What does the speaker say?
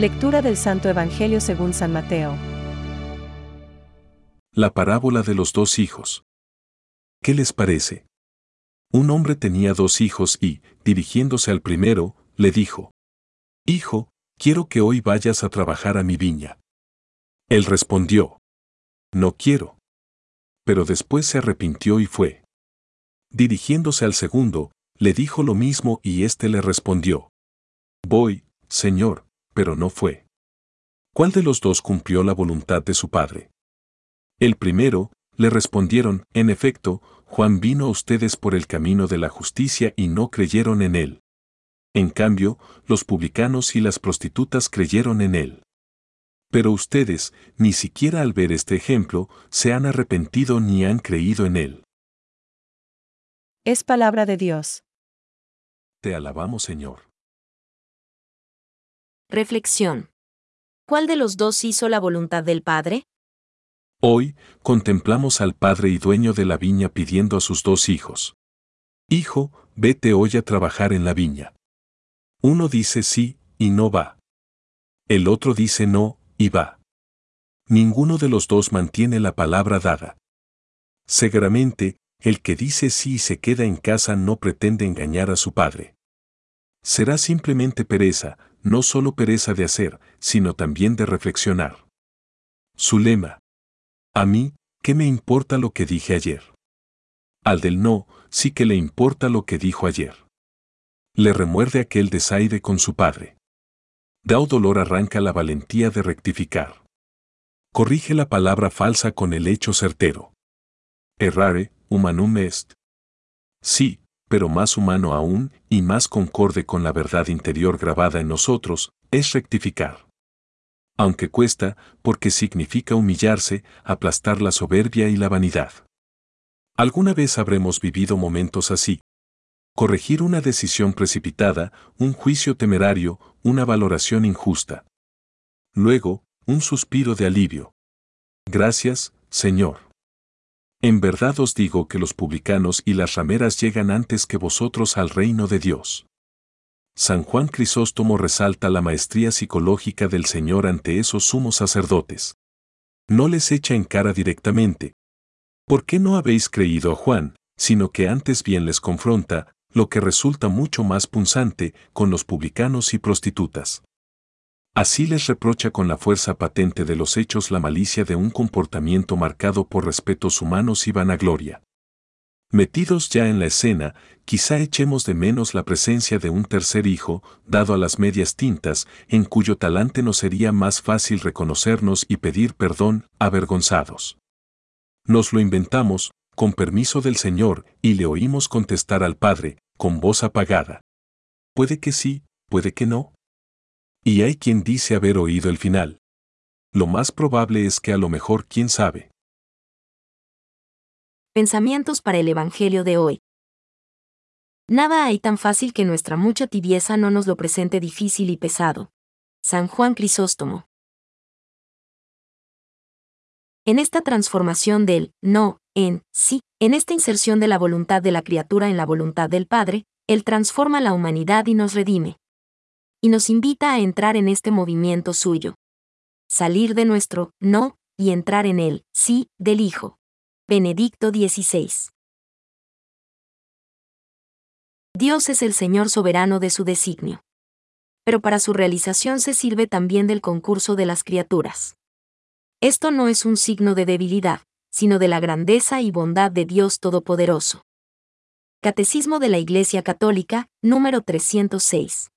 Lectura del Santo Evangelio según San Mateo. La parábola de los dos hijos. ¿Qué les parece? Un hombre tenía dos hijos y, dirigiéndose al primero, le dijo, Hijo, quiero que hoy vayas a trabajar a mi viña. Él respondió, No quiero. Pero después se arrepintió y fue. Dirigiéndose al segundo, le dijo lo mismo y éste le respondió, Voy, Señor, pero no fue. ¿Cuál de los dos cumplió la voluntad de su padre? El primero, le respondieron, en efecto, Juan vino a ustedes por el camino de la justicia y no creyeron en él. En cambio, los publicanos y las prostitutas creyeron en él. Pero ustedes, ni siquiera al ver este ejemplo, se han arrepentido ni han creído en él. Es palabra de Dios. Te alabamos, Señor. Reflexión. ¿Cuál de los dos hizo la voluntad del Padre? Hoy, contemplamos al padre y dueño de la viña pidiendo a sus dos hijos. Hijo, vete hoy a trabajar en la viña. Uno dice sí, y no va. El otro dice no, y va. Ninguno de los dos mantiene la palabra dada. Seguramente, el que dice sí y se queda en casa no pretende engañar a su padre. Será simplemente pereza, no solo pereza de hacer, sino también de reflexionar. Su lema. A mí, ¿qué me importa lo que dije ayer? Al del no, sí que le importa lo que dijo ayer. Le remuerde aquel desaire con su padre. Dao dolor arranca la valentía de rectificar. Corrige la palabra falsa con el hecho certero. Errare, humanum est. Sí, pero más humano aún y más concorde con la verdad interior grabada en nosotros, es rectificar. Aunque cuesta, porque significa humillarse, aplastar la soberbia y la vanidad. Alguna vez habremos vivido momentos así. Corregir una decisión precipitada, un juicio temerario, una valoración injusta. Luego, un suspiro de alivio. Gracias, Señor. En verdad os digo que los publicanos y las rameras llegan antes que vosotros al reino de Dios. San Juan Crisóstomo resalta la maestría psicológica del Señor ante esos sumos sacerdotes. No les echa en cara directamente. ¿Por qué no habéis creído a Juan, sino que antes bien les confronta, lo que resulta mucho más punzante, con los publicanos y prostitutas? Así les reprocha con la fuerza patente de los hechos la malicia de un comportamiento marcado por respetos humanos y vanagloria. Metidos ya en la escena, quizá echemos de menos la presencia de un tercer hijo, dado a las medias tintas, en cuyo talante nos sería más fácil reconocernos y pedir perdón, avergonzados. Nos lo inventamos, con permiso del Señor, y le oímos contestar al Padre, con voz apagada. Puede que sí, puede que no. Y hay quien dice haber oído el final. Lo más probable es que a lo mejor quién sabe. Pensamientos para el Evangelio de hoy. Nada hay tan fácil que nuestra mucha tibieza no nos lo presente difícil y pesado. San Juan Crisóstomo. En esta transformación del no en sí, en esta inserción de la voluntad de la criatura en la voluntad del Padre, Él transforma la humanidad y nos redime y nos invita a entrar en este movimiento suyo. Salir de nuestro no y entrar en el sí del Hijo. Benedicto XVI. Dios es el Señor soberano de su designio. Pero para su realización se sirve también del concurso de las criaturas. Esto no es un signo de debilidad, sino de la grandeza y bondad de Dios Todopoderoso. Catecismo de la Iglesia Católica, número 306.